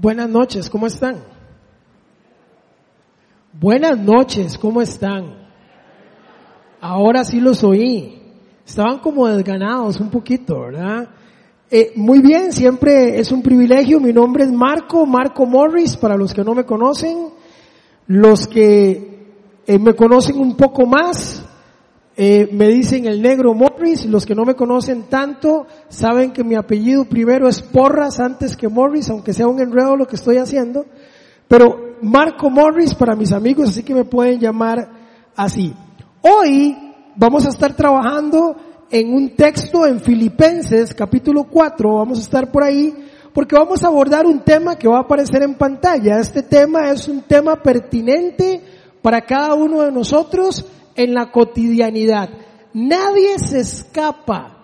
Buenas noches, ¿cómo están? Buenas noches, ¿cómo están? Ahora sí los oí. Estaban como desganados un poquito, ¿verdad? Eh, muy bien, siempre es un privilegio. Mi nombre es Marco, Marco Morris, para los que no me conocen. Los que eh, me conocen un poco más, eh, me dicen el negro Morris. Los que no me conocen tanto, saben que mi apellido primero es Porras antes que Morris, aunque sea un enredo lo que estoy haciendo. Pero Marco Morris para mis amigos, así que me pueden llamar así. Hoy vamos a estar trabajando en un texto en Filipenses capítulo 4, vamos a estar por ahí, porque vamos a abordar un tema que va a aparecer en pantalla. Este tema es un tema pertinente para cada uno de nosotros en la cotidianidad. Nadie se escapa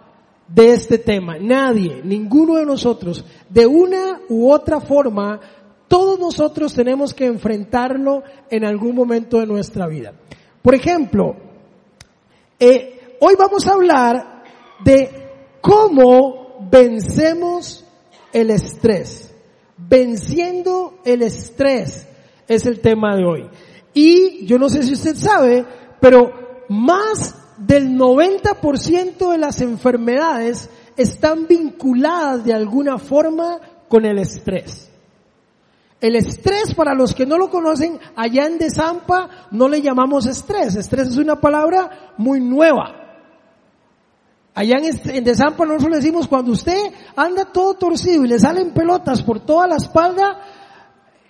de este tema, nadie, ninguno de nosotros, de una u otra forma, todos nosotros tenemos que enfrentarlo en algún momento de nuestra vida. Por ejemplo, eh, hoy vamos a hablar de cómo vencemos el estrés. Venciendo el estrés es el tema de hoy. Y yo no sé si usted sabe, pero más del 90% de las enfermedades están vinculadas de alguna forma con el estrés. El estrés, para los que no lo conocen, allá en Desampa no le llamamos estrés. Estrés es una palabra muy nueva. Allá en Desampa nosotros le decimos cuando usted anda todo torcido y le salen pelotas por toda la espalda,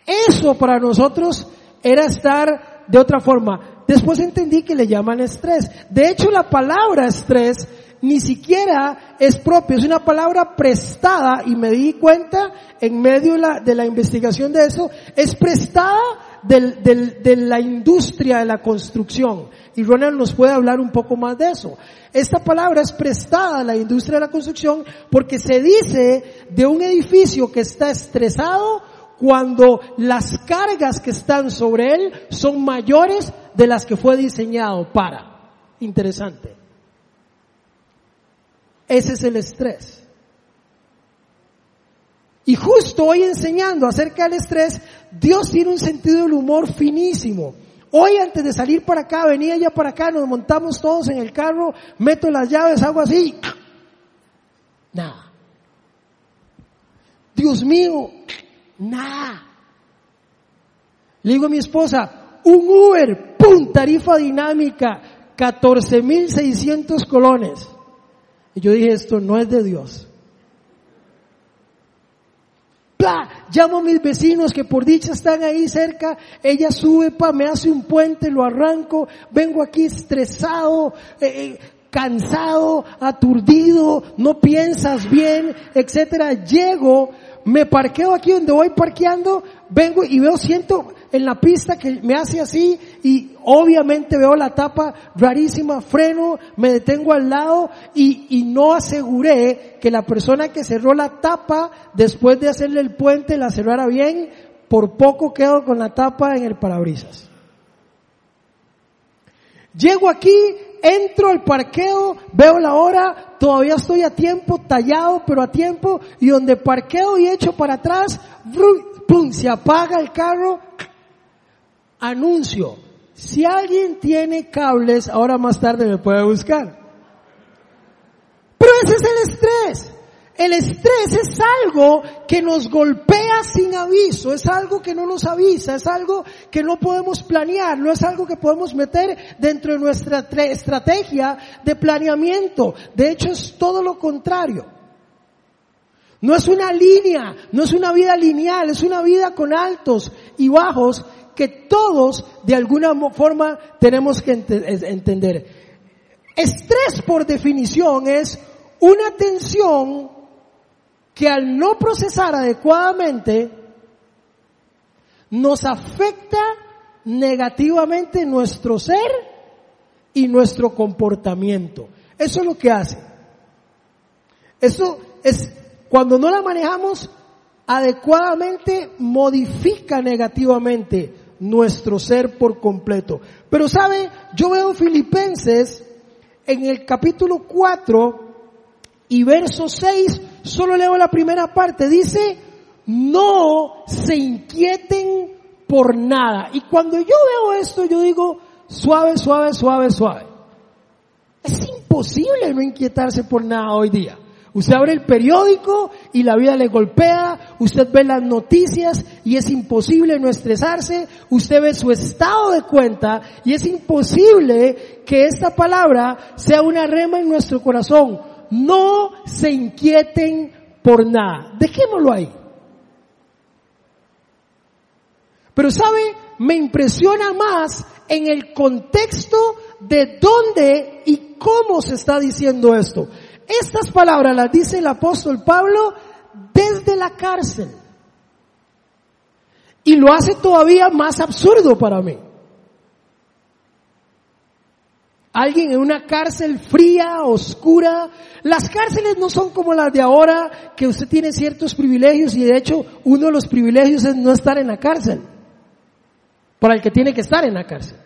eso para nosotros era estar de otra forma. Después entendí que le llaman estrés. De hecho, la palabra estrés ni siquiera es propio, es una palabra prestada y me di cuenta en medio de la, investigación de eso, es prestada de la industria de la construcción. Y Ronald nos puede hablar un poco más de eso. Esta palabra es prestada a la industria de la construcción porque se dice de un edificio que está estresado cuando las cargas que están sobre él son mayores de las que fue diseñado para. Interesante. Ese es el estrés. Y justo hoy enseñando acerca del estrés, Dios tiene un sentido del humor finísimo. Hoy antes de salir para acá, venía ya para acá, nos montamos todos en el carro, meto las llaves, hago así. Nada. Dios mío, nada. Le digo a mi esposa, un Uber, pum, tarifa dinámica, 14.600 colones. Y yo dije, esto no es de Dios. ¡Pla! Llamo a mis vecinos que por dicha están ahí cerca. Ella sube, pa, me hace un puente, lo arranco. Vengo aquí estresado, eh, eh, cansado, aturdido, no piensas bien, etcétera. Llego, me parqueo aquí donde voy parqueando, vengo y veo, siento en la pista que me hace así y obviamente veo la tapa rarísima, freno, me detengo al lado y, y no aseguré que la persona que cerró la tapa después de hacerle el puente la cerrara bien, por poco quedo con la tapa en el parabrisas. Llego aquí, entro al parqueo, veo la hora, todavía estoy a tiempo, tallado, pero a tiempo, y donde parqueo y echo para atrás, ¡pum! se apaga el carro, anuncio, si alguien tiene cables, ahora más tarde me puede buscar. Pero ese es el estrés. El estrés es algo que nos golpea sin aviso, es algo que no nos avisa, es algo que no podemos planear, no es algo que podemos meter dentro de nuestra estrategia de planeamiento. De hecho es todo lo contrario. No es una línea, no es una vida lineal, es una vida con altos y bajos que todos de alguna forma tenemos que entender. Estrés por definición es una tensión que al no procesar adecuadamente nos afecta negativamente nuestro ser y nuestro comportamiento. Eso es lo que hace. Eso es, cuando no la manejamos adecuadamente, modifica negativamente nuestro ser por completo. Pero sabe, yo veo Filipenses en el capítulo 4 y verso 6, solo leo la primera parte, dice, no se inquieten por nada. Y cuando yo veo esto, yo digo, suave, suave, suave, suave. Es imposible no inquietarse por nada hoy día. Usted abre el periódico y la vida le golpea, usted ve las noticias y es imposible no estresarse, usted ve su estado de cuenta y es imposible que esta palabra sea una rema en nuestro corazón. No se inquieten por nada. Dejémoslo ahí. Pero sabe, me impresiona más en el contexto de dónde y cómo se está diciendo esto. Estas palabras las dice el apóstol Pablo desde la cárcel. Y lo hace todavía más absurdo para mí. Alguien en una cárcel fría, oscura. Las cárceles no son como las de ahora, que usted tiene ciertos privilegios y de hecho uno de los privilegios es no estar en la cárcel. Para el que tiene que estar en la cárcel.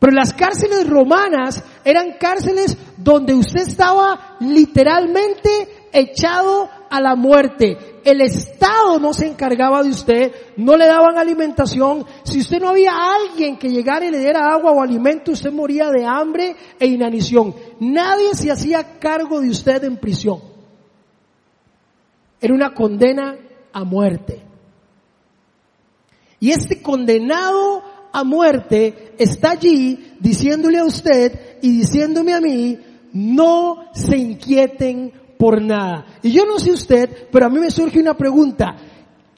Pero las cárceles romanas eran cárceles donde usted estaba literalmente echado a la muerte. El Estado no se encargaba de usted, no le daban alimentación. Si usted no había alguien que llegara y le diera agua o alimento, usted moría de hambre e inanición. Nadie se hacía cargo de usted en prisión. Era una condena a muerte. Y este condenado a muerte está allí diciéndole a usted y diciéndome a mí, no se inquieten por nada. Y yo no sé usted, pero a mí me surge una pregunta.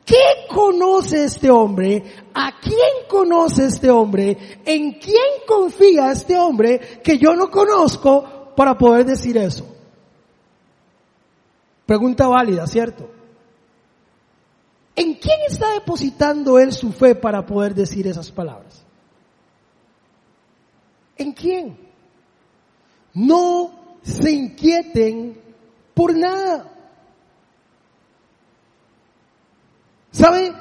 ¿Qué conoce este hombre? ¿A quién conoce este hombre? ¿En quién confía este hombre que yo no conozco para poder decir eso? Pregunta válida, ¿cierto? ¿En quién está depositando él su fe para poder decir esas palabras? ¿En quién? No se inquieten por nada. ¿Sabe?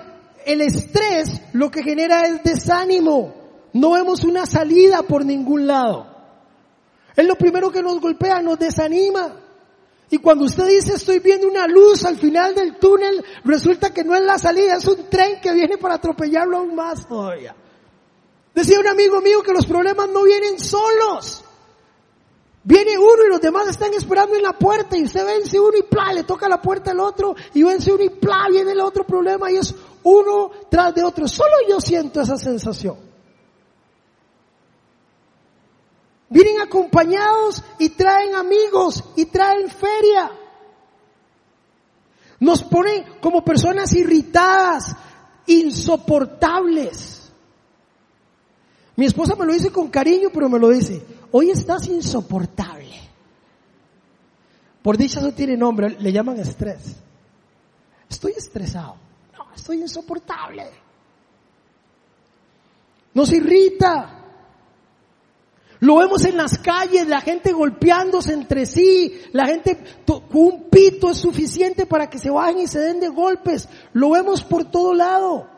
El estrés lo que genera es desánimo. No vemos una salida por ningún lado. Es lo primero que nos golpea, nos desanima. Y cuando usted dice estoy viendo una luz al final del túnel, resulta que no es la salida, es un tren que viene para atropellarlo aún más todavía. Decía un amigo mío que los problemas no vienen solos. Viene uno y los demás están esperando en la puerta y usted vence uno y pla, le toca la puerta al otro y vence uno y pla, viene el otro problema y es uno tras de otro. Solo yo siento esa sensación. Vienen acompañados y traen amigos y traen feria. Nos ponen como personas irritadas, insoportables. Mi esposa me lo dice con cariño, pero me lo dice, hoy estás insoportable. Por dicha eso tiene nombre, le llaman estrés. Estoy estresado. No, estoy insoportable. Nos irrita. Lo vemos en las calles, la gente golpeándose entre sí, la gente un pito es suficiente para que se bajen y se den de golpes. Lo vemos por todo lado.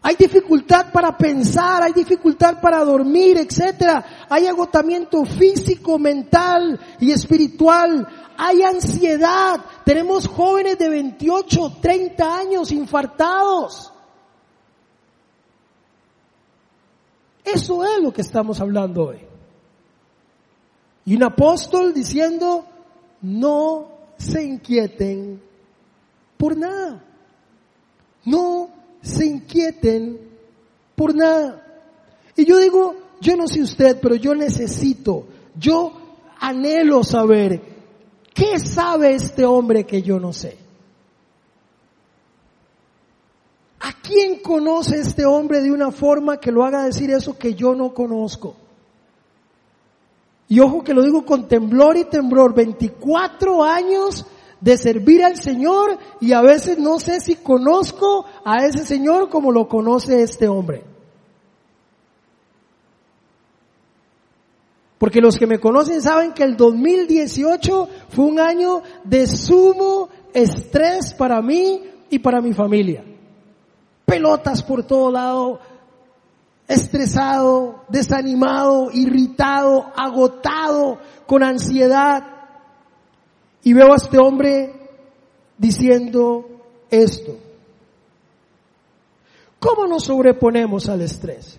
Hay dificultad para pensar, hay dificultad para dormir, etcétera. Hay agotamiento físico, mental y espiritual. Hay ansiedad. Tenemos jóvenes de 28, 30 años infartados. Eso es lo que estamos hablando hoy. Y un apóstol diciendo, no se inquieten por nada. No se inquieten por nada. Y yo digo, yo no sé usted, pero yo necesito, yo anhelo saber, ¿qué sabe este hombre que yo no sé? ¿A quién conoce este hombre de una forma que lo haga decir eso que yo no conozco? Y ojo que lo digo con temblor y temblor, 24 años de servir al Señor y a veces no sé si conozco a ese Señor como lo conoce este hombre. Porque los que me conocen saben que el 2018 fue un año de sumo estrés para mí y para mi familia. Pelotas por todo lado, estresado, desanimado, irritado, agotado, con ansiedad y veo a este hombre diciendo esto. ¿Cómo nos sobreponemos al estrés?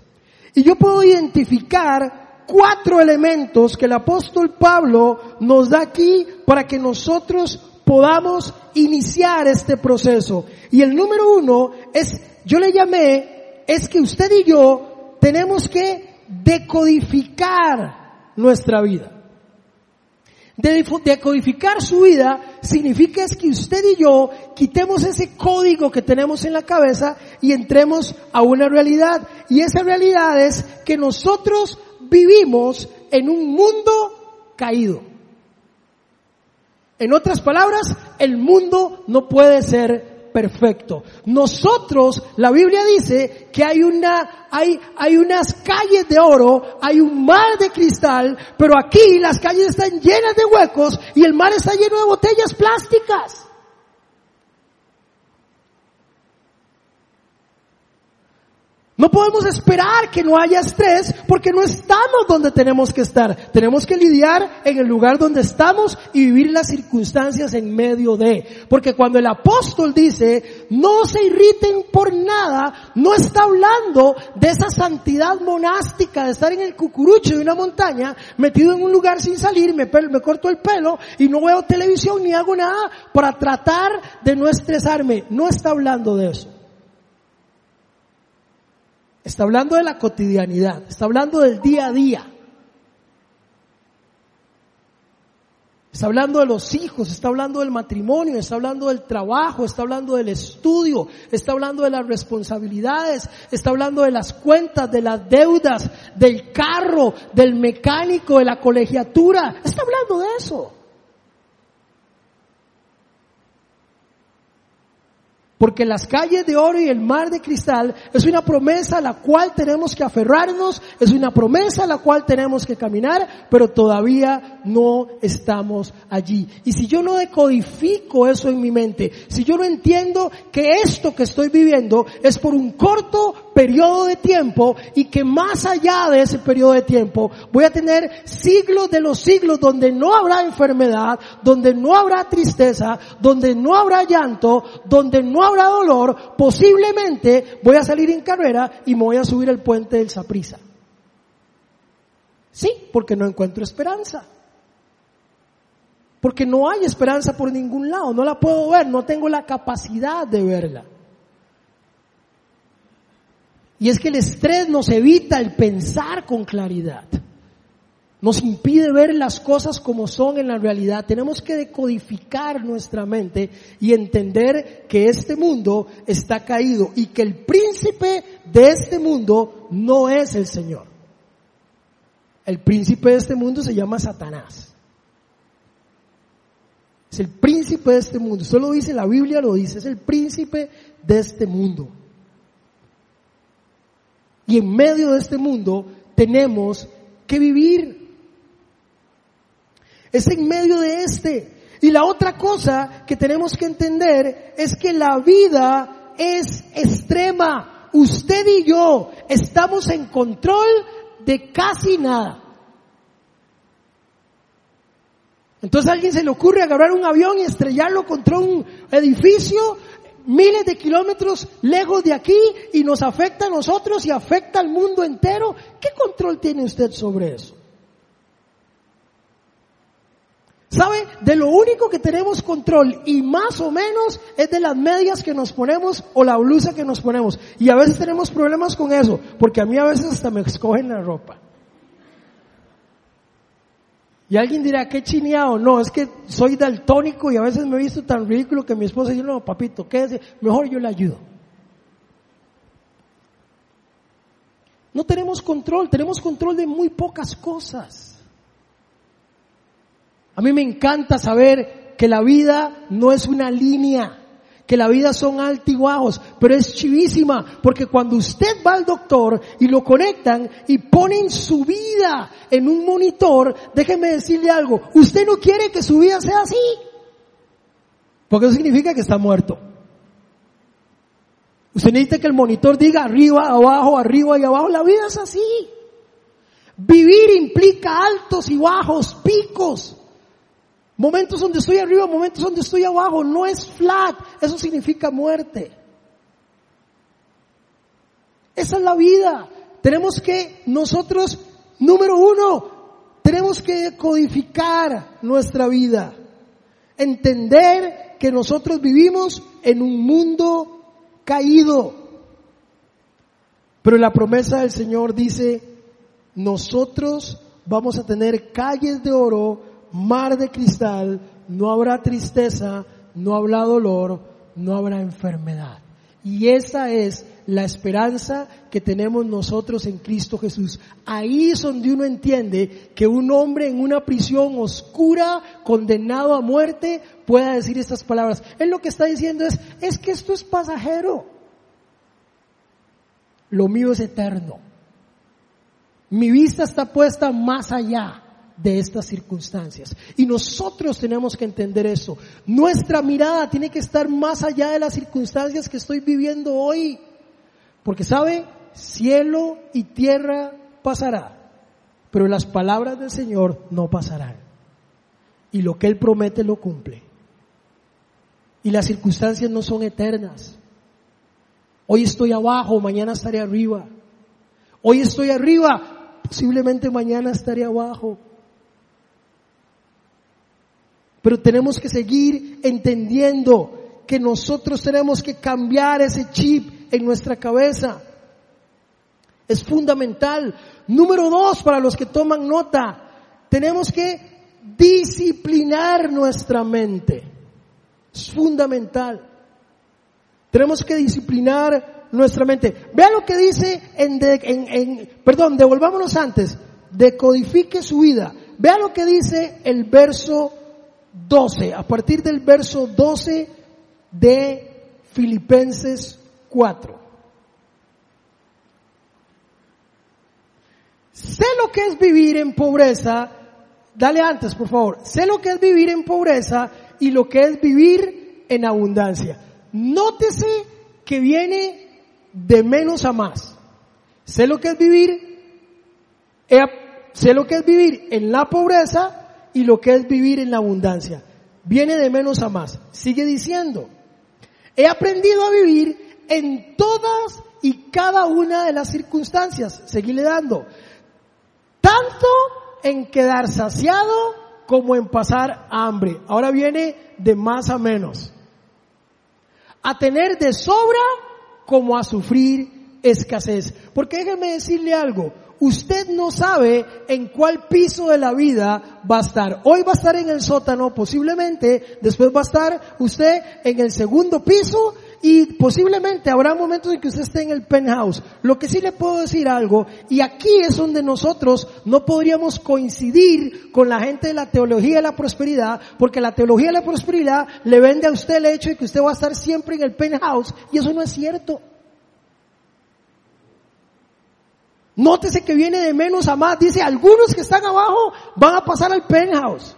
Y yo puedo identificar cuatro elementos que el apóstol Pablo nos da aquí para que nosotros podamos iniciar este proceso. Y el número uno es, yo le llamé, es que usted y yo tenemos que decodificar nuestra vida. Decodificar su vida significa es que usted y yo quitemos ese código que tenemos en la cabeza y entremos a una realidad. Y esa realidad es que nosotros vivimos en un mundo caído. En otras palabras, el mundo no puede ser perfecto. Nosotros, la Biblia dice que hay una, hay, hay unas calles de oro, hay un mar de cristal, pero aquí las calles están llenas de huecos y el mar está lleno de botellas plásticas. No podemos esperar que no haya estrés porque no estamos donde tenemos que estar. Tenemos que lidiar en el lugar donde estamos y vivir las circunstancias en medio de. Porque cuando el apóstol dice, no se irriten por nada, no está hablando de esa santidad monástica de estar en el cucurucho de una montaña, metido en un lugar sin salir, me, me corto el pelo y no veo televisión ni hago nada para tratar de no estresarme. No está hablando de eso. Está hablando de la cotidianidad, está hablando del día a día. Está hablando de los hijos, está hablando del matrimonio, está hablando del trabajo, está hablando del estudio, está hablando de las responsabilidades, está hablando de las cuentas, de las deudas, del carro, del mecánico, de la colegiatura. Está hablando de eso. Porque las calles de oro y el mar de cristal es una promesa a la cual tenemos que aferrarnos, es una promesa a la cual tenemos que caminar, pero todavía no estamos allí. Y si yo no decodifico eso en mi mente, si yo no entiendo que esto que estoy viviendo es por un corto periodo de tiempo y que más allá de ese periodo de tiempo voy a tener siglos de los siglos donde no habrá enfermedad, donde no habrá tristeza, donde no habrá llanto, donde no habrá dolor, posiblemente voy a salir en carrera y me voy a subir el puente del Saprisa. Sí, porque no encuentro esperanza. Porque no hay esperanza por ningún lado, no la puedo ver, no tengo la capacidad de verla. Y es que el estrés nos evita el pensar con claridad. Nos impide ver las cosas como son en la realidad. Tenemos que decodificar nuestra mente y entender que este mundo está caído y que el príncipe de este mundo no es el Señor. El príncipe de este mundo se llama Satanás. Es el príncipe de este mundo. Eso lo dice la Biblia, lo dice. Es el príncipe de este mundo. Y en medio de este mundo tenemos que vivir. Es en medio de este. Y la otra cosa que tenemos que entender es que la vida es extrema. Usted y yo estamos en control de casi nada. Entonces a alguien se le ocurre agarrar un avión y estrellarlo contra un edificio miles de kilómetros lejos de aquí y nos afecta a nosotros y afecta al mundo entero. ¿Qué control tiene usted sobre eso? ¿Sabe? De lo único que tenemos control y más o menos es de las medias que nos ponemos o la blusa que nos ponemos. Y a veces tenemos problemas con eso, porque a mí a veces hasta me escogen la ropa. Y alguien dirá, qué chineado. No, es que soy daltónico y a veces me he visto tan ridículo que mi esposa dice, no, papito, quédese, mejor yo le ayudo. No tenemos control, tenemos control de muy pocas cosas. A mí me encanta saber que la vida no es una línea que la vida son altibajos, pero es chivísima, porque cuando usted va al doctor y lo conectan y ponen su vida en un monitor, déjeme decirle algo, usted no quiere que su vida sea así, porque eso significa que está muerto. Usted necesita que el monitor diga arriba, abajo, arriba y abajo, la vida es así. Vivir implica altos y bajos, picos, Momentos donde estoy arriba, momentos donde estoy abajo. No es flat. Eso significa muerte. Esa es la vida. Tenemos que nosotros, número uno, tenemos que codificar nuestra vida. Entender que nosotros vivimos en un mundo caído. Pero la promesa del Señor dice, nosotros vamos a tener calles de oro, mar de cristal, no habrá tristeza, no habrá dolor, no habrá enfermedad. Y esa es la esperanza que tenemos nosotros en Cristo Jesús. Ahí es donde uno entiende que un hombre en una prisión oscura, condenado a muerte, pueda decir estas palabras. Él lo que está diciendo es, es que esto es pasajero. Lo mío es eterno. Mi vista está puesta más allá de estas circunstancias. Y nosotros tenemos que entender eso. Nuestra mirada tiene que estar más allá de las circunstancias que estoy viviendo hoy. Porque sabe, cielo y tierra pasará, pero las palabras del Señor no pasarán. Y lo que Él promete lo cumple. Y las circunstancias no son eternas. Hoy estoy abajo, mañana estaré arriba. Hoy estoy arriba, posiblemente mañana estaré abajo. Pero tenemos que seguir entendiendo que nosotros tenemos que cambiar ese chip en nuestra cabeza. Es fundamental. Número dos, para los que toman nota, tenemos que disciplinar nuestra mente. Es fundamental. Tenemos que disciplinar nuestra mente. Vea lo que dice en, perdón, devolvámonos antes. Decodifique su vida. Vea lo que dice el verso 12, a partir del verso 12 de Filipenses 4. Sé lo que es vivir en pobreza, dale antes por favor, sé lo que es vivir en pobreza y lo que es vivir en abundancia. Nótese que viene de menos a más. Sé lo que es vivir, sé lo que es vivir en la pobreza y lo que es vivir en la abundancia. Viene de menos a más. Sigue diciendo, he aprendido a vivir en todas y cada una de las circunstancias. Seguirle dando. Tanto en quedar saciado como en pasar hambre. Ahora viene de más a menos. A tener de sobra como a sufrir escasez. Porque déjeme decirle algo. Usted no sabe en cuál piso de la vida va a estar. Hoy va a estar en el sótano, posiblemente. Después va a estar usted en el segundo piso y posiblemente habrá momentos en que usted esté en el penthouse. Lo que sí le puedo decir algo, y aquí es donde nosotros no podríamos coincidir con la gente de la teología de la prosperidad, porque la teología de la prosperidad le vende a usted el hecho de que usted va a estar siempre en el penthouse, y eso no es cierto. Nótese que viene de menos a más. Dice, algunos que están abajo van a pasar al penthouse.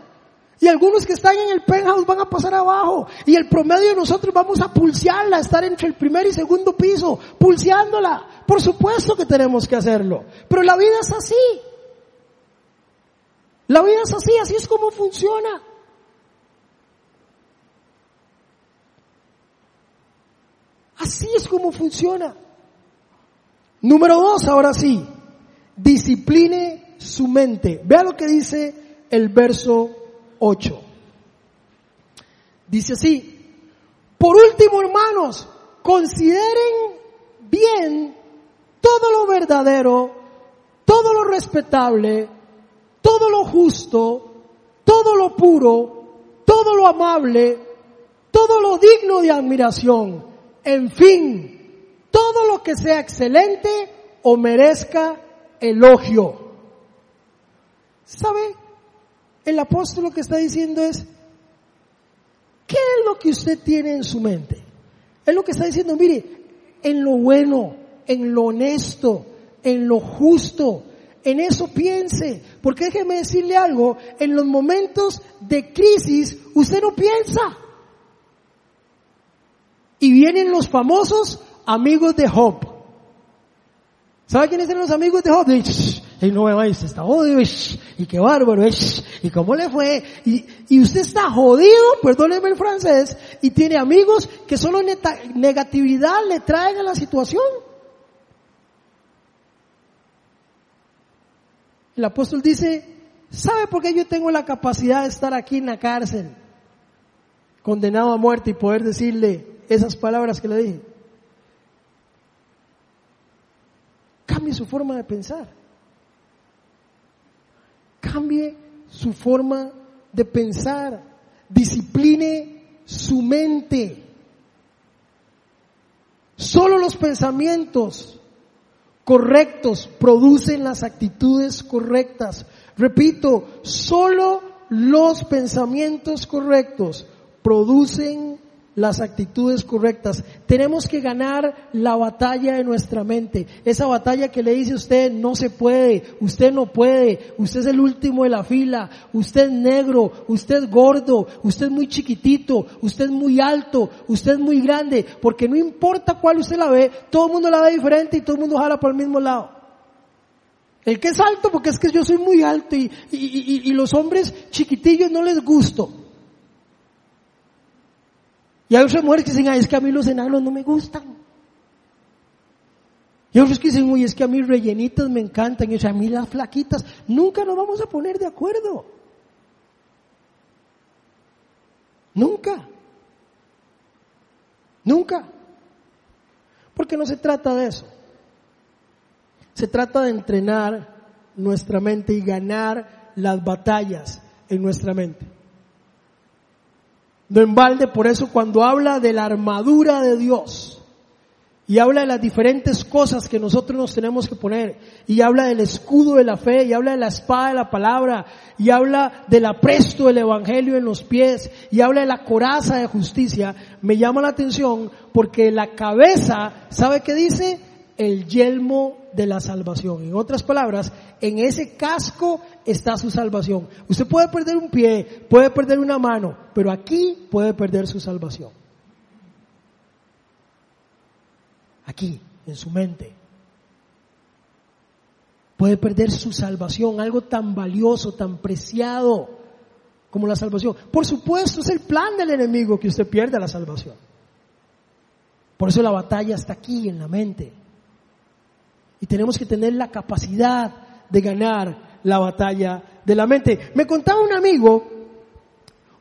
Y algunos que están en el penthouse van a pasar abajo. Y el promedio de nosotros vamos a pulsearla, estar entre el primer y segundo piso, pulseándola. Por supuesto que tenemos que hacerlo. Pero la vida es así. La vida es así, así es como funciona. Así es como funciona. Número dos, ahora sí. Discipline su mente. Vea lo que dice el verso 8. Dice así, por último hermanos, consideren bien todo lo verdadero, todo lo respetable, todo lo justo, todo lo puro, todo lo amable, todo lo digno de admiración, en fin, todo lo que sea excelente o merezca elogio. ¿Sabe? El apóstol lo que está diciendo es, ¿qué es lo que usted tiene en su mente? Es lo que está diciendo, mire, en lo bueno, en lo honesto, en lo justo, en eso piense. Porque déjeme decirle algo, en los momentos de crisis usted no piensa. Y vienen los famosos amigos de Job. ¿Sabe quiénes eran los amigos de Job? y no me está odio, y y qué bárbaro, y cómo le fue, y, y usted está jodido, perdóneme el francés, y tiene amigos que solo negatividad le traen a la situación. El apóstol dice, ¿sabe por qué yo tengo la capacidad de estar aquí en la cárcel, condenado a muerte y poder decirle esas palabras que le dije? Cambie su forma de pensar. Cambie su forma de pensar. Discipline su mente. Solo los pensamientos correctos producen las actitudes correctas. Repito, solo los pensamientos correctos producen las actitudes correctas. Tenemos que ganar la batalla de nuestra mente. Esa batalla que le dice usted no se puede, usted no puede, usted es el último de la fila, usted es negro, usted es gordo, usted es muy chiquitito, usted es muy alto, usted es muy grande, porque no importa cuál usted la ve, todo el mundo la ve diferente y todo el mundo jala por el mismo lado. El que es alto, porque es que yo soy muy alto y, y los hombres chiquitillos no les gusto. Y hay otras mujeres que dicen, es que a mí los enanos no me gustan. Y otros que dicen, uy, es que a mí rellenitas me encantan, y a mí las flaquitas. Nunca nos vamos a poner de acuerdo. Nunca. Nunca. Porque no se trata de eso. Se trata de entrenar nuestra mente y ganar las batallas en nuestra mente. No en balde, por eso cuando habla de la armadura de Dios. Y habla de las diferentes cosas que nosotros nos tenemos que poner. Y habla del escudo de la fe y habla de la espada de la palabra y habla del apresto del evangelio en los pies y habla de la coraza de justicia, me llama la atención porque la cabeza, ¿sabe qué dice? El yelmo de la salvación. En otras palabras, en ese casco está su salvación. Usted puede perder un pie, puede perder una mano, pero aquí puede perder su salvación. Aquí, en su mente. Puede perder su salvación, algo tan valioso, tan preciado como la salvación. Por supuesto, es el plan del enemigo que usted pierda la salvación. Por eso la batalla está aquí en la mente. Y tenemos que tener la capacidad de ganar la batalla de la mente. Me contaba un amigo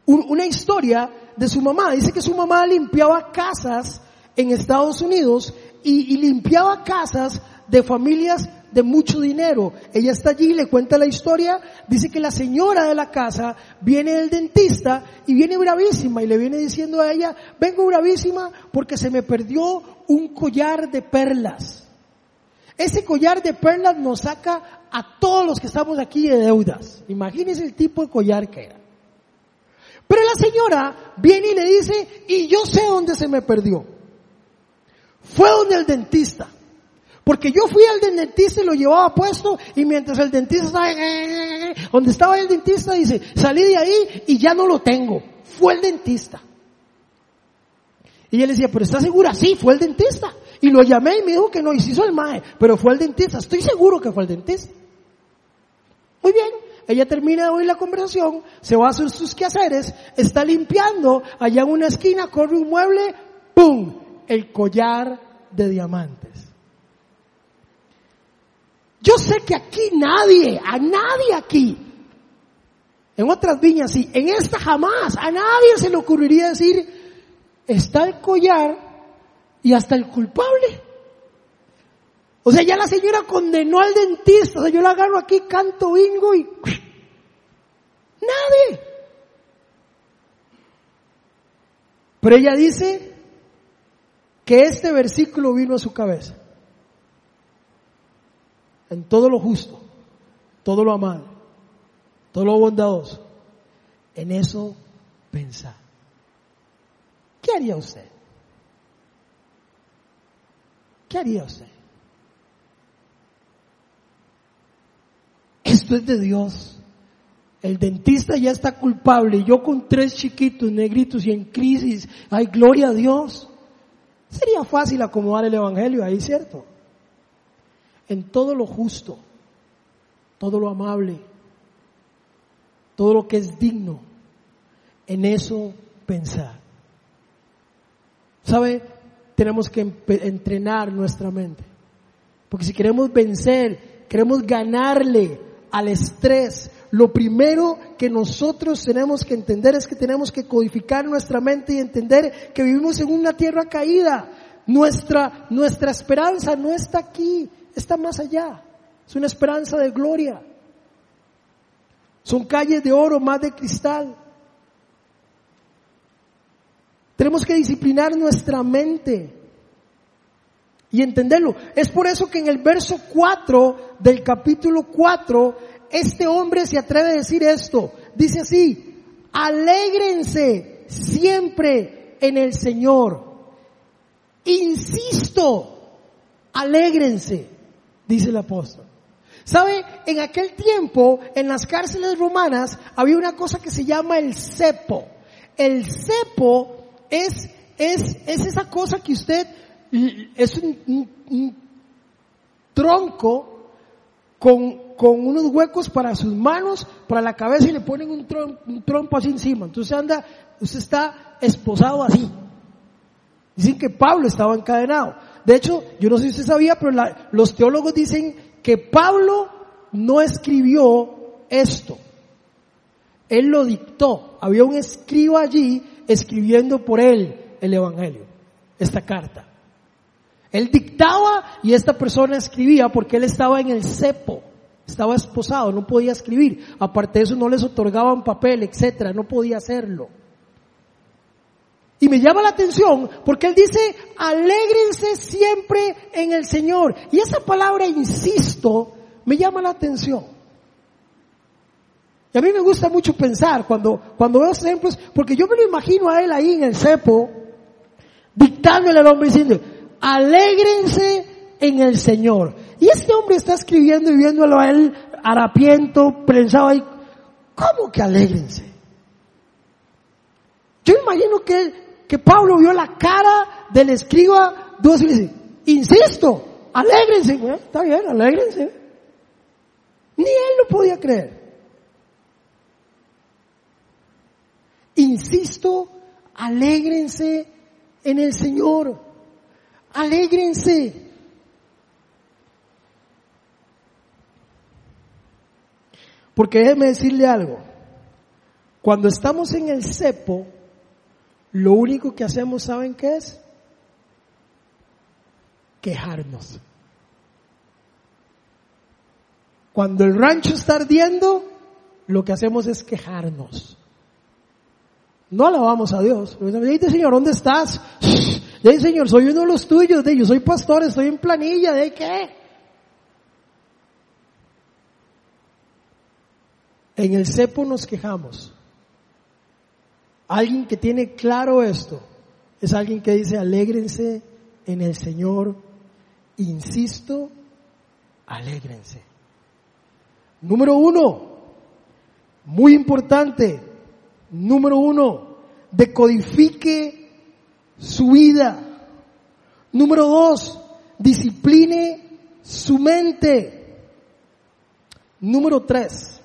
una historia de su mamá. Dice que su mamá limpiaba casas en Estados Unidos y, limpiaba casas de familias de mucho dinero. Ella está allí, le cuenta la historia, dice que la señora de la casa viene del dentista y viene bravísima y le viene diciendo a ella, vengo bravísima porque se me perdió un collar de perlas. Ese collar de perlas nos saca a todos los que estamos aquí de deudas. Imagínense el tipo de collar que era. Pero la señora viene y le dice, y yo sé dónde se me perdió. Fue donde el dentista. Porque yo fui al dentista y lo llevaba puesto y mientras el dentista estaba, donde estaba el dentista dice, salí de ahí y ya no lo tengo. Fue el dentista. Y él decía, pero ¿está segura? Sí, fue el dentista. Y lo llamé y me dijo que no, y se hizo el mae, pero fue al dentista. Estoy seguro que fue al dentista. Muy bien, ella termina oír la conversación, se va a hacer sus quehaceres, está limpiando, allá en una esquina corre un mueble, ¡pum! El collar de diamantes. Yo sé que aquí nadie, a nadie aquí, en otras viñas sí, en esta jamás, a nadie se le ocurriría decir, está el collar y hasta el culpable. O sea, ya la señora condenó al dentista, o sea, yo la agarro aquí, canto bingo y nadie. Pero ella dice que este versículo vino a su cabeza. En todo lo justo, todo lo amado, todo lo bondadoso. En eso pensar. ¿Qué haría usted? ¿Qué haría usted? Esto es de Dios. El dentista ya está culpable. Yo con tres chiquitos negritos y en crisis. Hay gloria a Dios. Sería fácil acomodar el Evangelio ahí, ¿cierto? En todo lo justo, todo lo amable, todo lo que es digno, en eso pensar. ¿Sabe? Tenemos que entrenar nuestra mente. Porque si queremos vencer, queremos ganarle al estrés, lo primero que nosotros tenemos que entender es que tenemos que codificar nuestra mente y entender que vivimos en una tierra caída. Nuestra, nuestra esperanza no está aquí, está más allá. Es una esperanza de gloria. Son calles de oro más de cristal. Tenemos que disciplinar nuestra mente y entenderlo. Es por eso que en el verso 4 del capítulo 4, este hombre se atreve a decir esto. Dice así, alégrense siempre en el Señor. Insisto, alégrense, dice el apóstol. ¿Sabe? En aquel tiempo, en las cárceles romanas, había una cosa que se llama el cepo. El cepo es, es, es esa cosa que usted es un, tronco con, con, unos huecos para sus manos, para la cabeza y le ponen un, un trompo así encima. Entonces anda, usted está esposado así. Dicen que Pablo estaba encadenado. De hecho, yo no sé si usted sabía, pero los teólogos dicen que Pablo no escribió esto. Él lo dictó. Había un escriba allí escribiendo por él el Evangelio, esta carta. Él dictaba y esta persona escribía porque él estaba en el cepo, estaba esposado, no podía escribir. Aparte de eso no les otorgaban papel, etcétera, no podía hacerlo. Y me llama la atención porque él dice, alégrense siempre en el Señor. Y esa palabra, insisto, me llama la atención. Y a mí me gusta mucho pensar cuando, cuando veo ejemplos, porque yo me lo imagino a él ahí en el cepo, dictándole al hombre diciendo, alégrense en el Señor. Y este hombre está escribiendo y viéndolo a él harapiento, prensado ahí. ¿Cómo que alégrense? Yo imagino que, que Pablo vio la cara del escriba dos y le dice, insisto, alégrense. está bien, alégrense. Ni él lo podía creer. Insisto, alégrense en el Señor. Alégrense. Porque déjeme decirle algo. Cuando estamos en el cepo, lo único que hacemos, ¿saben qué es? Quejarnos. Cuando el rancho está ardiendo, lo que hacemos es quejarnos. No alabamos a Dios. Dice, Señor, ¿dónde estás? Dice, Señor, soy uno de los tuyos. De yo soy pastor, estoy en planilla. ¿De qué? En el cepo nos quejamos. Alguien que tiene claro esto es alguien que dice, alégrense en el Señor. Insisto, alégrense. Número uno, muy importante, Número uno, decodifique su vida. Número dos, discipline su mente. Número tres,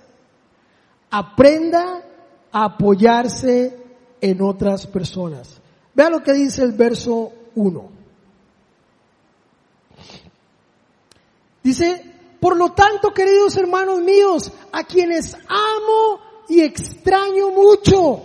aprenda a apoyarse en otras personas. Vea lo que dice el verso 1. Dice, por lo tanto, queridos hermanos míos, a quienes amo y extraño mucho.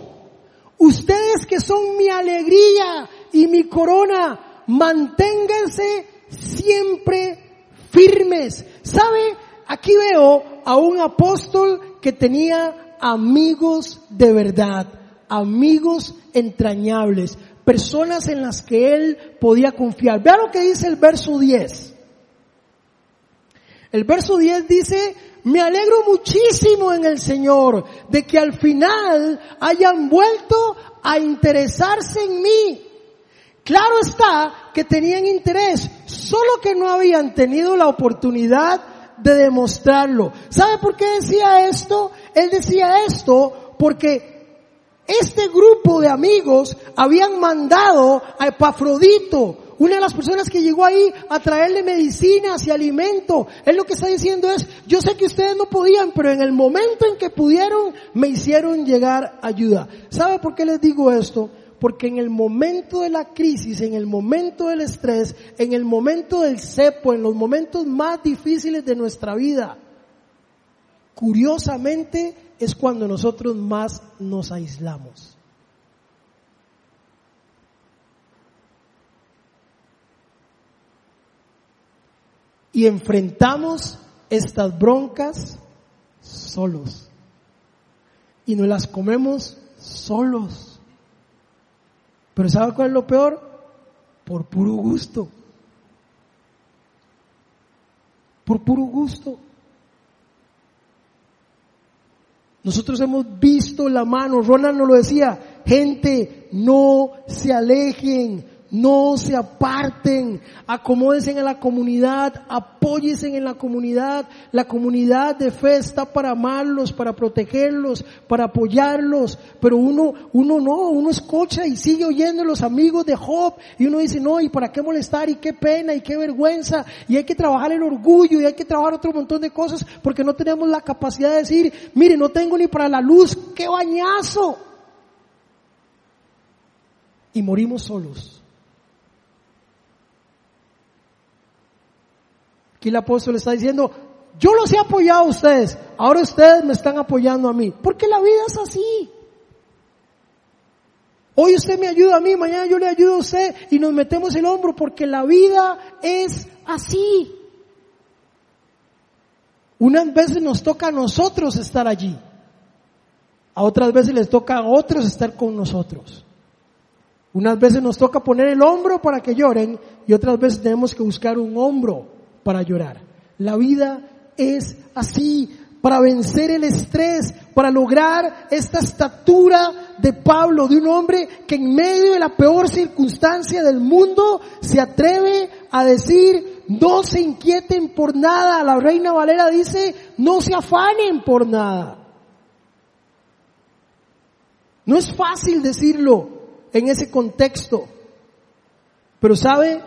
Ustedes que son mi alegría y mi corona, manténganse siempre firmes. ¿Sabe? Aquí veo a un apóstol que tenía amigos de verdad, amigos entrañables, personas en las que él podía confiar. Vea lo que dice el verso 10. El verso 10 dice, me alegro muchísimo en el Señor de que al final hayan vuelto a interesarse en mí. Claro está que tenían interés, solo que no habían tenido la oportunidad de demostrarlo. ¿Sabe por qué decía esto? Él decía esto porque este grupo de amigos habían mandado a Epafrodito, Una de las personas que llegó ahí a traerle medicinas y alimento, él lo que está diciendo es, yo sé que ustedes no podían, pero en el momento en que pudieron, me hicieron llegar ayuda. ¿Sabe por qué les digo esto? Porque en el momento de la crisis, en el momento del estrés, en el momento del cepo, en los momentos más difíciles de nuestra vida, curiosamente es cuando nosotros más nos aislamos. Y enfrentamos estas broncas solos. Y nos las comemos solos. Pero ¿sabe cuál es lo peor? Por puro gusto. Por puro gusto. Nosotros hemos visto la mano, Ronald nos lo decía, gente, no se alejen, no se aparten, acomódense en la comunidad, apóyense en la comunidad. La comunidad de fe está para amarlos, para protegerlos, para apoyarlos. Pero uno, uno no, uno escucha y sigue oyendo los amigos de Job y uno dice, no, ¿y para qué molestar? Y qué pena y qué vergüenza. Y hay que trabajar el orgullo y hay que trabajar otro montón de cosas porque no tenemos la capacidad de decir, mire, no tengo ni para la luz, qué bañazo. Y morimos solos. Aquí el apóstol está diciendo, yo los he apoyado a ustedes, ahora ustedes me están apoyando a mí, porque la vida es así. Hoy usted me ayuda a mí, mañana yo le ayudo a usted y nos metemos el hombro porque la vida es así. Unas veces nos toca a nosotros estar allí, a otras veces les toca a otros estar con nosotros. Unas veces nos toca poner el hombro para que lloren y otras veces tenemos que buscar un hombro para llorar. La vida es así, para vencer el estrés, para lograr esta estatura de Pablo, de un hombre que en medio de la peor circunstancia del mundo se atreve a decir, no se inquieten por nada. La reina Valera dice, no se afanen por nada. No es fácil decirlo en ese contexto, pero sabe,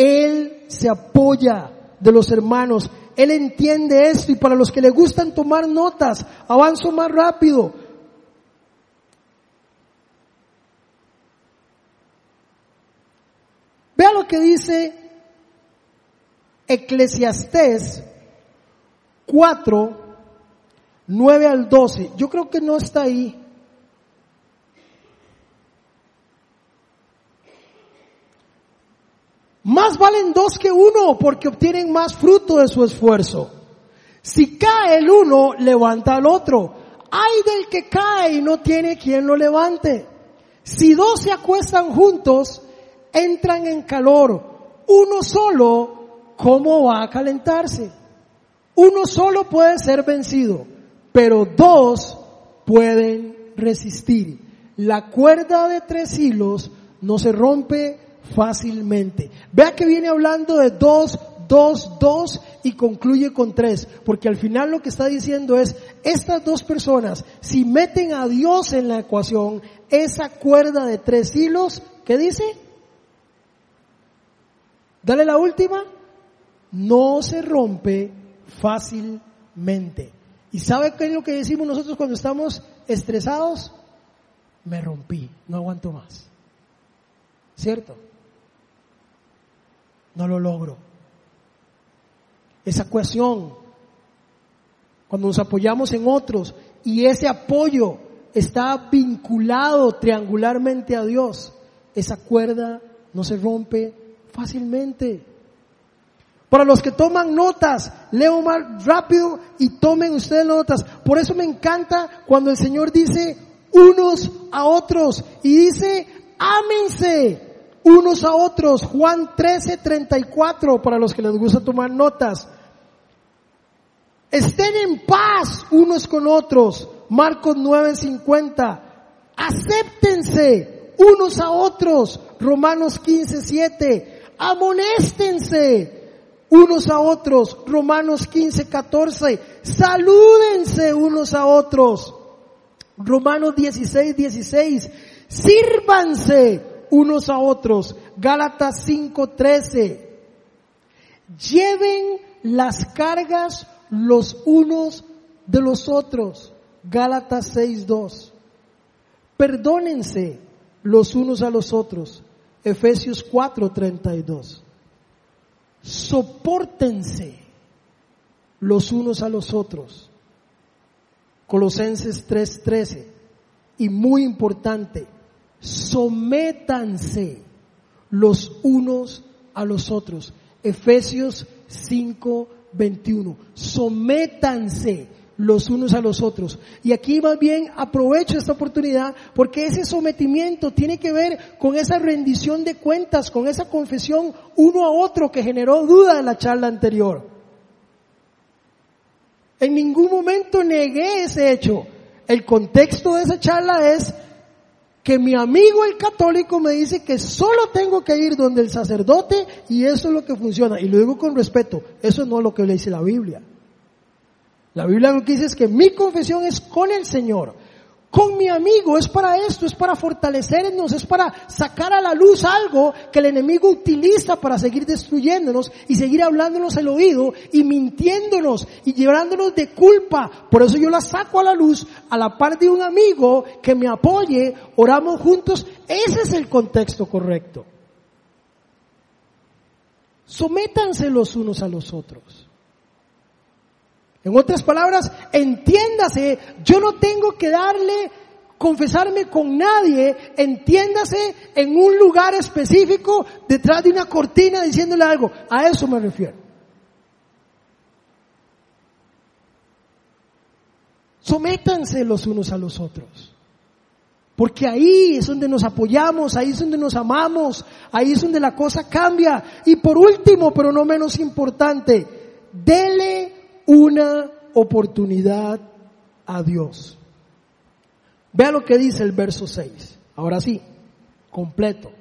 él se apoya de los hermanos. Él entiende esto y para los que le gustan tomar notas, avanzo más rápido. Vea lo que dice Eclesiastés 4, 9 al 12. Yo creo que no está ahí. Más valen dos que uno porque obtienen más fruto de su esfuerzo. Si cae el uno, levanta al otro. Hay del que cae y no tiene quien lo levante. Si dos se acuestan juntos, entran en calor. Uno solo, ¿cómo va a calentarse? Uno solo puede ser vencido, pero dos pueden resistir. La cuerda de tres hilos no se rompe fácilmente. Vea que viene hablando de dos, dos, dos y concluye con tres, porque al final lo que está diciendo es, estas dos personas, si meten a Dios en la ecuación, esa cuerda de tres hilos, ¿qué dice? Dale la última, no se rompe fácilmente. ¿Y sabe qué es lo que decimos nosotros cuando estamos estresados? Me rompí, no aguanto más. ¿Cierto? No lo logro. Esa ecuación, cuando nos apoyamos en otros y ese apoyo está vinculado triangularmente a Dios, esa cuerda no se rompe fácilmente. Para los que toman notas, leo más rápido y tomen ustedes notas. Por eso me encanta cuando el Señor dice unos a otros y dice, ámense unos a otros. Juan 13, 34, para los que les gusta tomar notas. Estén en paz unos con otros. Marcos 9, 50. Acéptense unos a otros. Romanos 15, 7. Amonéstense unos a otros. Romanos 15, 14. Salúdense unos a otros. Romanos 16, 16. Sírvanse unos a otros. Gálatas 5:13. Lleven las cargas los unos de los otros. Gálatas 6:2. Perdónense los unos a los otros. Efesios 4:32. Sopórtense los unos a los otros. Colosenses 3:13. Y muy importante, sométanse los unos a los otros. Efesios 5:21. Sométanse los unos a los otros. Y aquí más bien aprovecho esta oportunidad porque ese sometimiento tiene que ver con esa rendición de cuentas, con esa confesión uno a otro que generó duda en la charla anterior. En ningún momento negué ese hecho. El contexto de esa charla es que mi amigo el católico me dice que solo tengo que ir donde el sacerdote y eso es lo que funciona. Y lo digo con respeto, eso no es lo que le dice la Biblia. La Biblia lo que dice es que mi confesión es con el Señor. Con mi amigo es para esto, es para fortalecernos, es para sacar a la luz algo que el enemigo utiliza para seguir destruyéndonos y seguir hablándonos el oído y mintiéndonos y llevándonos de culpa. Por eso yo la saco a la luz a la par de un amigo que me apoye, oramos juntos. Ese es el contexto correcto. Sométanse los unos a los otros. En otras palabras, entiéndase, yo no tengo que darle, confesarme con nadie, entiéndase en un lugar específico, detrás de una cortina diciéndole algo. A eso me refiero. Sométanse los unos a los otros. Porque ahí es donde nos apoyamos, ahí es donde nos amamos, ahí es donde la cosa cambia. Y por último, pero no menos importante, dele una oportunidad a Dios. Vea lo que dice el verso 6. Ahora sí, completo.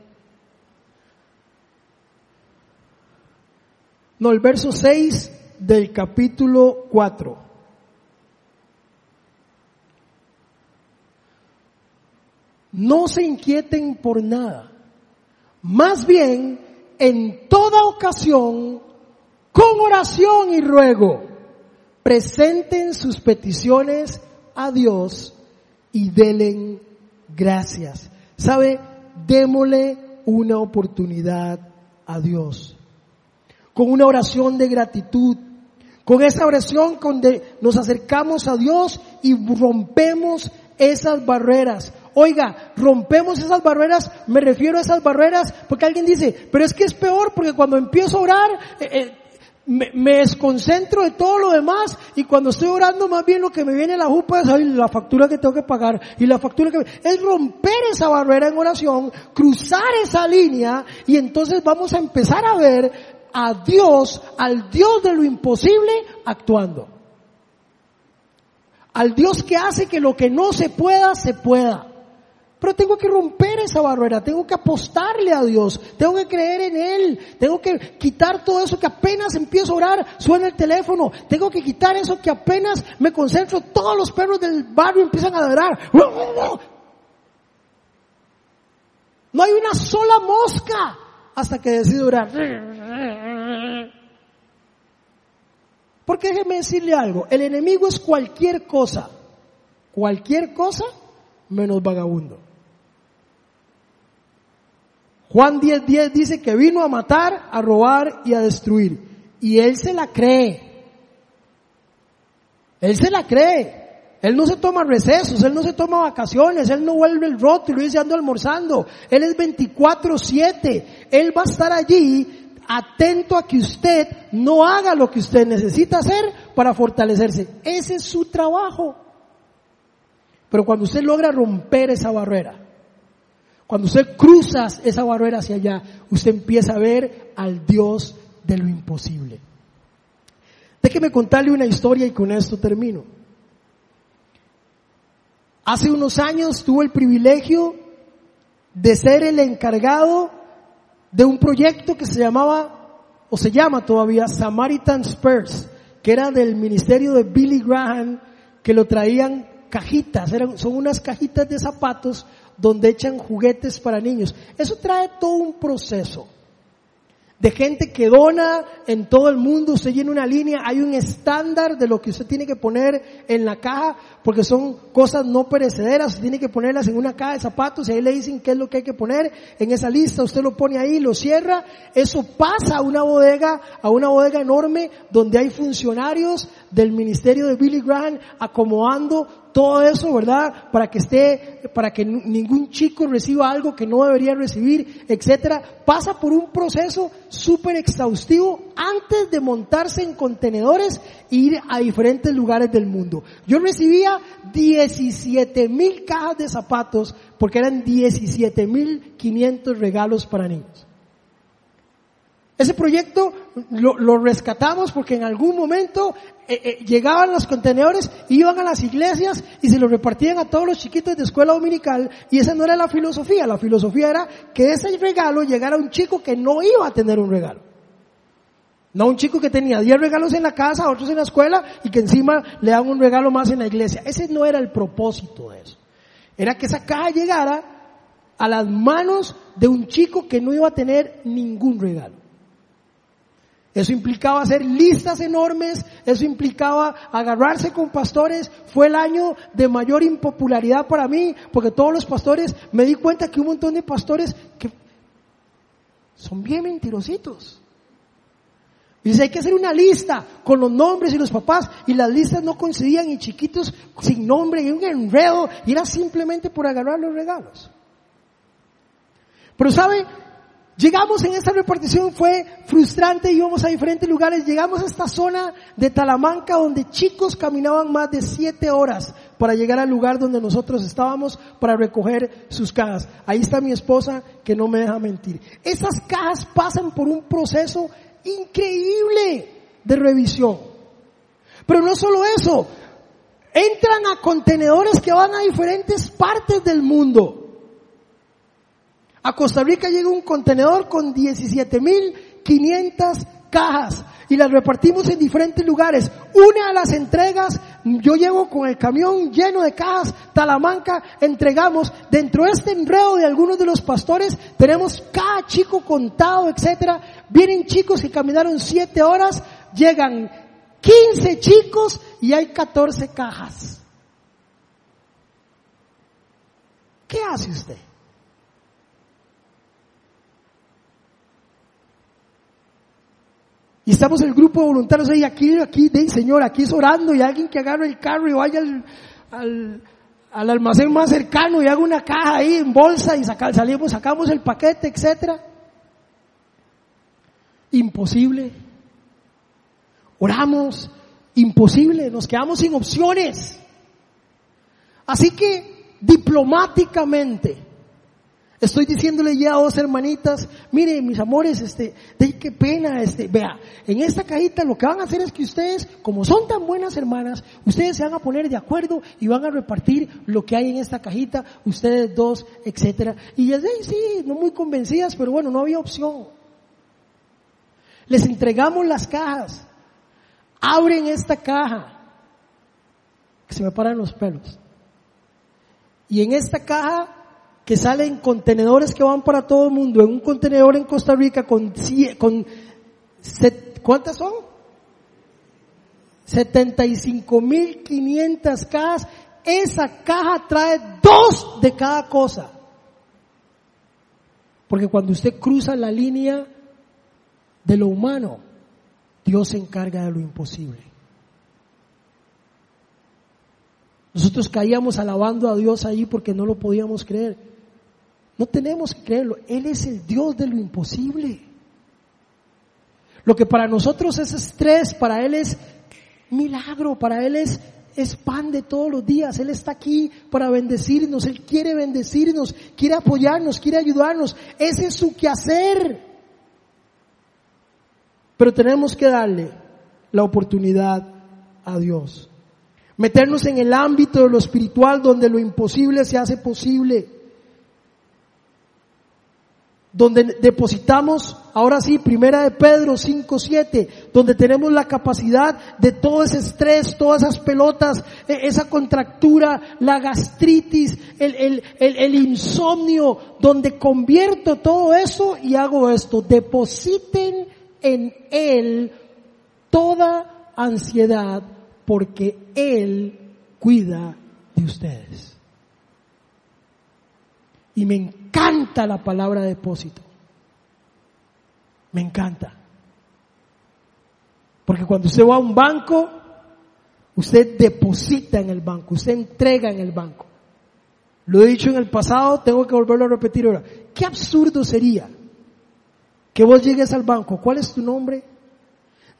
No, el verso 6 del capítulo 4. No se inquieten por nada. Más bien, en toda ocasión, con oración y ruego, presenten sus peticiones a Dios y denle gracias. ¿Sabe? Démosle una oportunidad a Dios. Con una oración de gratitud. Con esa oración donde nos acercamos a Dios y rompemos esas barreras. Oiga, rompemos esas barreras, me refiero a esas barreras porque alguien dice, pero es que es peor porque cuando empiezo a orar, eh, eh, me, desconcentro de todo lo demás y cuando estoy orando más bien lo que me viene la jupa es la factura que tengo que pagar y la factura que es romper esa barrera en oración, cruzar esa línea y entonces vamos a empezar a ver a Dios, al Dios de lo imposible actuando. Al Dios que hace que lo que no se pueda, se pueda. Pero tengo que romper esa barrera, tengo que apostarle a Dios, tengo que creer en Él, tengo que quitar todo eso que apenas empiezo a orar, suena el teléfono, tengo que quitar eso que apenas me concentro, todos los perros del barrio empiezan a ladrar. No hay una sola mosca hasta que decido orar. Porque déjeme decirle algo, el enemigo es cualquier cosa, cualquier cosa menos vagabundo. Juan 10:10 10 dice que vino a matar, a robar y a destruir. Y él se la cree. Él se la cree. Él no se toma recesos, él no se toma vacaciones, él no vuelve el roto y lo dice ando almorzando. Él es 24/7. Él va a estar allí atento a que usted no haga lo que usted necesita hacer para fortalecerse. Ese es su trabajo. Pero cuando usted logra romper esa barrera, cuando usted cruza esa barrera hacia allá, usted empieza a ver al Dios de lo imposible. Déjeme contarle una historia y con esto termino. Hace unos años tuve el privilegio de ser el encargado de un proyecto que se llamaba, o se llama todavía, Samaritan Spurs, que era del ministerio de Billy Graham, que lo traían cajitas, eran, son unas cajitas de zapatos donde echan juguetes para niños. Eso trae todo un proceso de gente que dona en todo el mundo, usted llena una línea, hay un estándar de lo que usted tiene que poner en la caja, porque son cosas no perecederas, usted tiene que ponerlas en una caja de zapatos y ahí le dicen qué es lo que hay que poner. En esa lista, usted lo pone ahí, lo cierra, eso pasa a una bodega, a una bodega enorme donde hay funcionarios del ministerio de Billy Graham acomodando todo eso, ¿verdad? Para que esté, para que ningún chico reciba algo que no debería recibir, etcétera. Pasa por un proceso súper exhaustivo antes de montarse en contenedores e ir a diferentes lugares del mundo. Yo recibía 17 mil cajas de zapatos porque eran 17 mil 500 regalos para niños. Ese proyecto lo, rescatamos porque en algún momento eh, eh, llegaban los contenedores, iban a las iglesias y se los repartían a todos los chiquitos de escuela dominical y esa no era la filosofía. La filosofía era que ese regalo llegara a un chico que no iba a tener un regalo. No un chico que tenía 10 regalos en la casa, otros en la escuela y que encima le dan un regalo más en la iglesia. Ese no era el propósito de eso. Era que esa caja llegara a las manos de un chico que no iba a tener ningún regalo. Eso implicaba hacer listas enormes, eso implicaba agarrarse con pastores. Fue el año de mayor impopularidad para mí, porque todos los pastores, me di cuenta que un montón de pastores que son bien mentirositos. Dice, hay que hacer una lista con los nombres y los papás, y las listas no coincidían, y chiquitos sin nombre, y un enredo, y era simplemente por agarrar los regalos. Pero sabe, Llegamos en esta repartición, fue frustrante, íbamos a diferentes lugares, llegamos a esta zona de Talamanca donde chicos caminaban más de siete horas para llegar al lugar donde nosotros estábamos para recoger sus cajas. Ahí está mi esposa que no me deja mentir. Esas cajas pasan por un proceso increíble de revisión. Pero no solo eso, entran a contenedores que van a diferentes partes del mundo. A Costa Rica llega un contenedor con 17.500 cajas y las repartimos en diferentes lugares. Una de las entregas, yo llego con el camión lleno de cajas, Talamanca, entregamos. Dentro de este enredo de algunos de los pastores, tenemos cada chico contado, etcétera. Vienen chicos que caminaron 7 horas, llegan 15 chicos y hay 14 cajas. ¿Qué hace usted? Y estamos el grupo de voluntarios ahí, aquí, aquí, de Señor, aquí es orando y alguien que agarre el carro y vaya al, almacén más cercano y haga una caja ahí en bolsa y salimos, sacamos el paquete, etcétera. Imposible. Oramos, imposible, nos quedamos sin opciones. Así que diplomáticamente, Estoy diciéndole ya a dos hermanitas, mire mis amores, este, de qué pena, este, vea, en esta cajita lo que van a hacer es que ustedes, como son tan buenas hermanas, ustedes se van a poner de acuerdo y van a repartir lo que hay en esta cajita, ustedes dos, etcétera. Y ya sí, sí, no muy convencidas, pero bueno, no había opción. Les entregamos las cajas, abren esta caja, que se me paran los pelos. Y en esta caja que salen contenedores que van para todo el mundo, en un contenedor en Costa Rica con, con ¿cuántas son? 75.500 cajas. Esa caja trae dos de cada cosa. Porque cuando usted cruza la línea de lo humano, Dios se encarga de lo imposible. Nosotros caíamos alabando a Dios ahí porque no lo podíamos creer. No tenemos que creerlo. Él es el Dios de lo imposible. Lo que para nosotros es estrés, para Él es milagro, para Él es, es pan de todos los días. Él está aquí para bendecirnos, Él quiere bendecirnos, quiere apoyarnos, quiere ayudarnos. Ese es su quehacer. Pero tenemos que darle la oportunidad a Dios. Meternos en el ámbito de lo espiritual donde lo imposible se hace posible. Donde depositamos, ahora sí, primera de Pedro 5, 7, donde tenemos la capacidad de todo ese estrés, todas esas pelotas, e, esa contractura, la gastritis, el, el insomnio, donde convierto todo eso y hago esto. Depositen en Él toda ansiedad porque Él cuida de ustedes. Y me encanta la palabra depósito. Me encanta. Porque cuando usted va a un banco, usted deposita en el banco, usted entrega en el banco. Lo he dicho en el pasado, tengo que volverlo a repetir ahora. Qué absurdo sería que vos llegues al banco. ¿Cuál es tu nombre?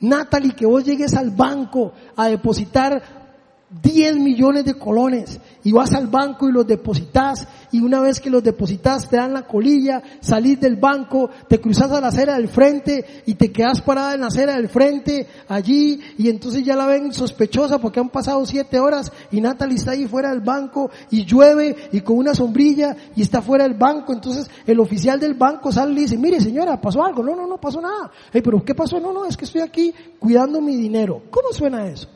Natalie, que vos llegues al banco a depositar 10 millones de colones y vas al banco y los depositas y una vez que los depositas te dan la colilla, salís del banco, te cruzas a la acera del frente y te quedas parada en la acera del frente allí y entonces ya la ven sospechosa porque han pasado 7 horas y Natalie está ahí fuera del banco y llueve y con una sombrilla y está fuera del banco, entonces el oficial del banco sale y dice, mire señora, pasó algo, no, no, no pasó nada, hey, pero ¿qué pasó? No, no, es que estoy aquí cuidando mi dinero. ¿Cómo suena eso?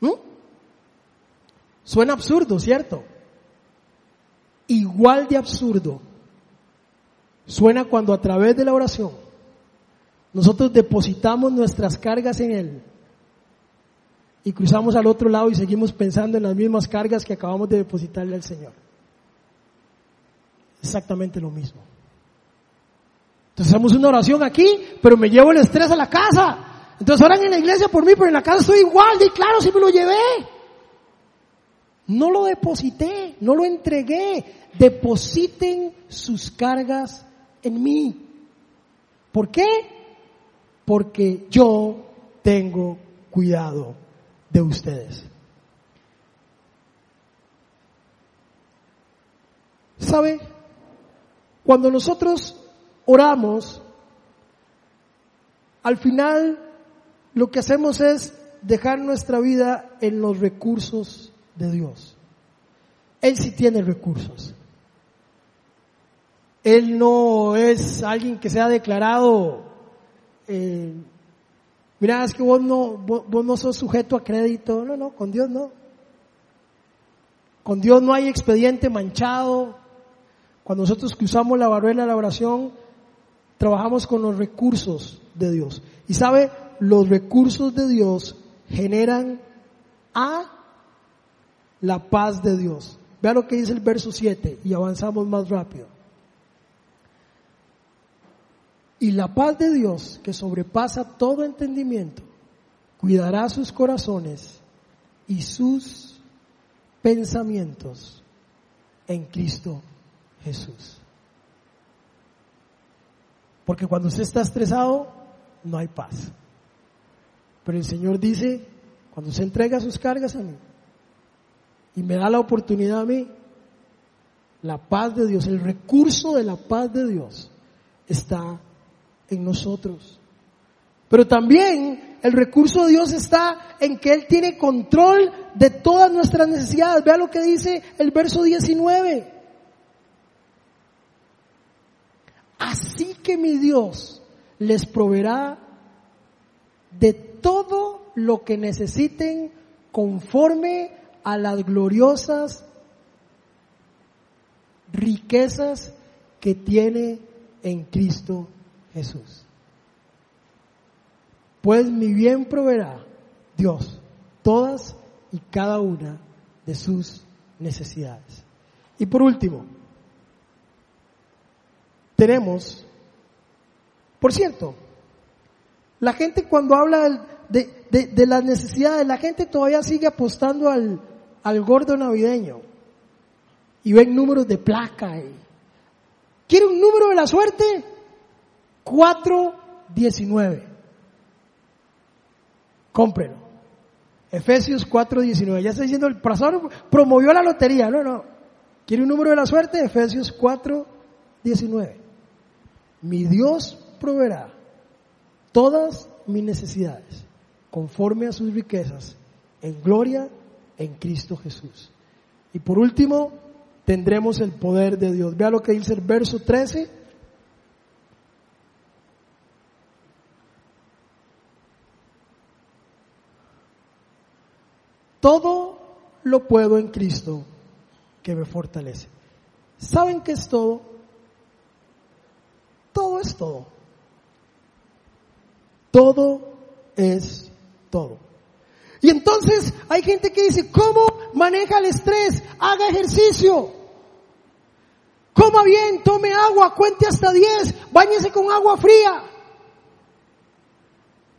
¿Mm? Suena absurdo, ¿cierto? Igual de absurdo suena cuando a través de la oración nosotros depositamos nuestras cargas en Él y cruzamos al otro lado y seguimos pensando en las mismas cargas que acabamos de depositarle al Señor. Exactamente lo mismo. Entonces hacemos una oración aquí, pero me llevo el estrés a la casa. Entonces oran en la iglesia por mí, pero en la casa estoy igual, y claro, si me lo llevé. No lo deposité, no lo entregué. Depositen sus cargas en mí. ¿Por qué? Porque yo tengo cuidado de ustedes. ¿Sabe? Cuando nosotros oramos, al final lo que hacemos es dejar nuestra vida en los recursos de Dios. Él sí tiene recursos. Él no es alguien que se ha declarado, eh, mira, es que vos no, vos, no sos sujeto a crédito. No, no, con Dios no. Con Dios no hay expediente manchado. Cuando nosotros cruzamos la barrera de la oración, trabajamos con los recursos de Dios. Y sabe, los recursos de Dios generan a la paz de Dios. Vea lo que dice el verso 7 y avanzamos más rápido. Y la paz de Dios, que sobrepasa todo entendimiento, cuidará sus corazones y sus pensamientos en Cristo Jesús. Porque cuando usted está estresado, no hay paz. Pero el Señor dice, cuando se entrega sus cargas a mí y me da la oportunidad a mí, la paz de Dios, el recurso de la paz de Dios está en nosotros. Pero también el recurso de Dios está en que Él tiene control de todas nuestras necesidades. Vea lo que dice el verso 19. Así que mi Dios les proveerá de todo lo que necesiten conforme a las gloriosas riquezas que tiene en Cristo Jesús. Pues mi bien proveerá Dios todas y cada una de sus necesidades. Y por último, tenemos, por cierto, la gente cuando habla de, las necesidades, la gente todavía sigue apostando al, al gordo navideño. Y ven números de placa. ¿Quiere un número de la suerte? 419. Cómprelo. Efesios 419. Ya está diciendo, el pastor promovió la lotería. No, no. ¿Quiere un número de la suerte? Efesios 419. Mi Dios proveerá todas mis necesidades conforme a sus riquezas en gloria en Cristo Jesús. Y por último, tendremos el poder de Dios. Vea lo que dice el verso 13. Todo lo puedo en Cristo que me fortalece. ¿Saben qué es todo? Todo es todo. Todo es Y entonces hay gente que dice, ¿cómo maneja el estrés? Haga ejercicio. Coma bien, tome agua, cuente hasta 10, bañese con agua fría.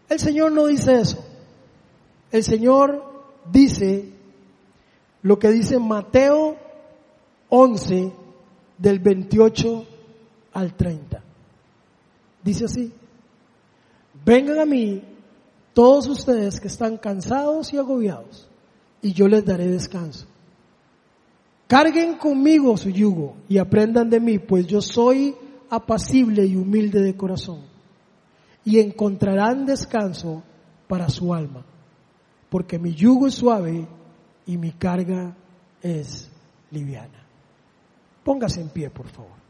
El Señor no dice eso. El Señor dice lo que dice Mateo 11 del 28 al 30. Dice así, vengan a mí todos ustedes que están cansados y agobiados, y yo les daré descanso. Carguen conmigo su yugo y aprendan de mí, pues yo soy apacible y humilde de corazón, y encontrarán descanso para su alma, porque mi yugo es suave y mi carga es liviana. Póngase en pie, por favor.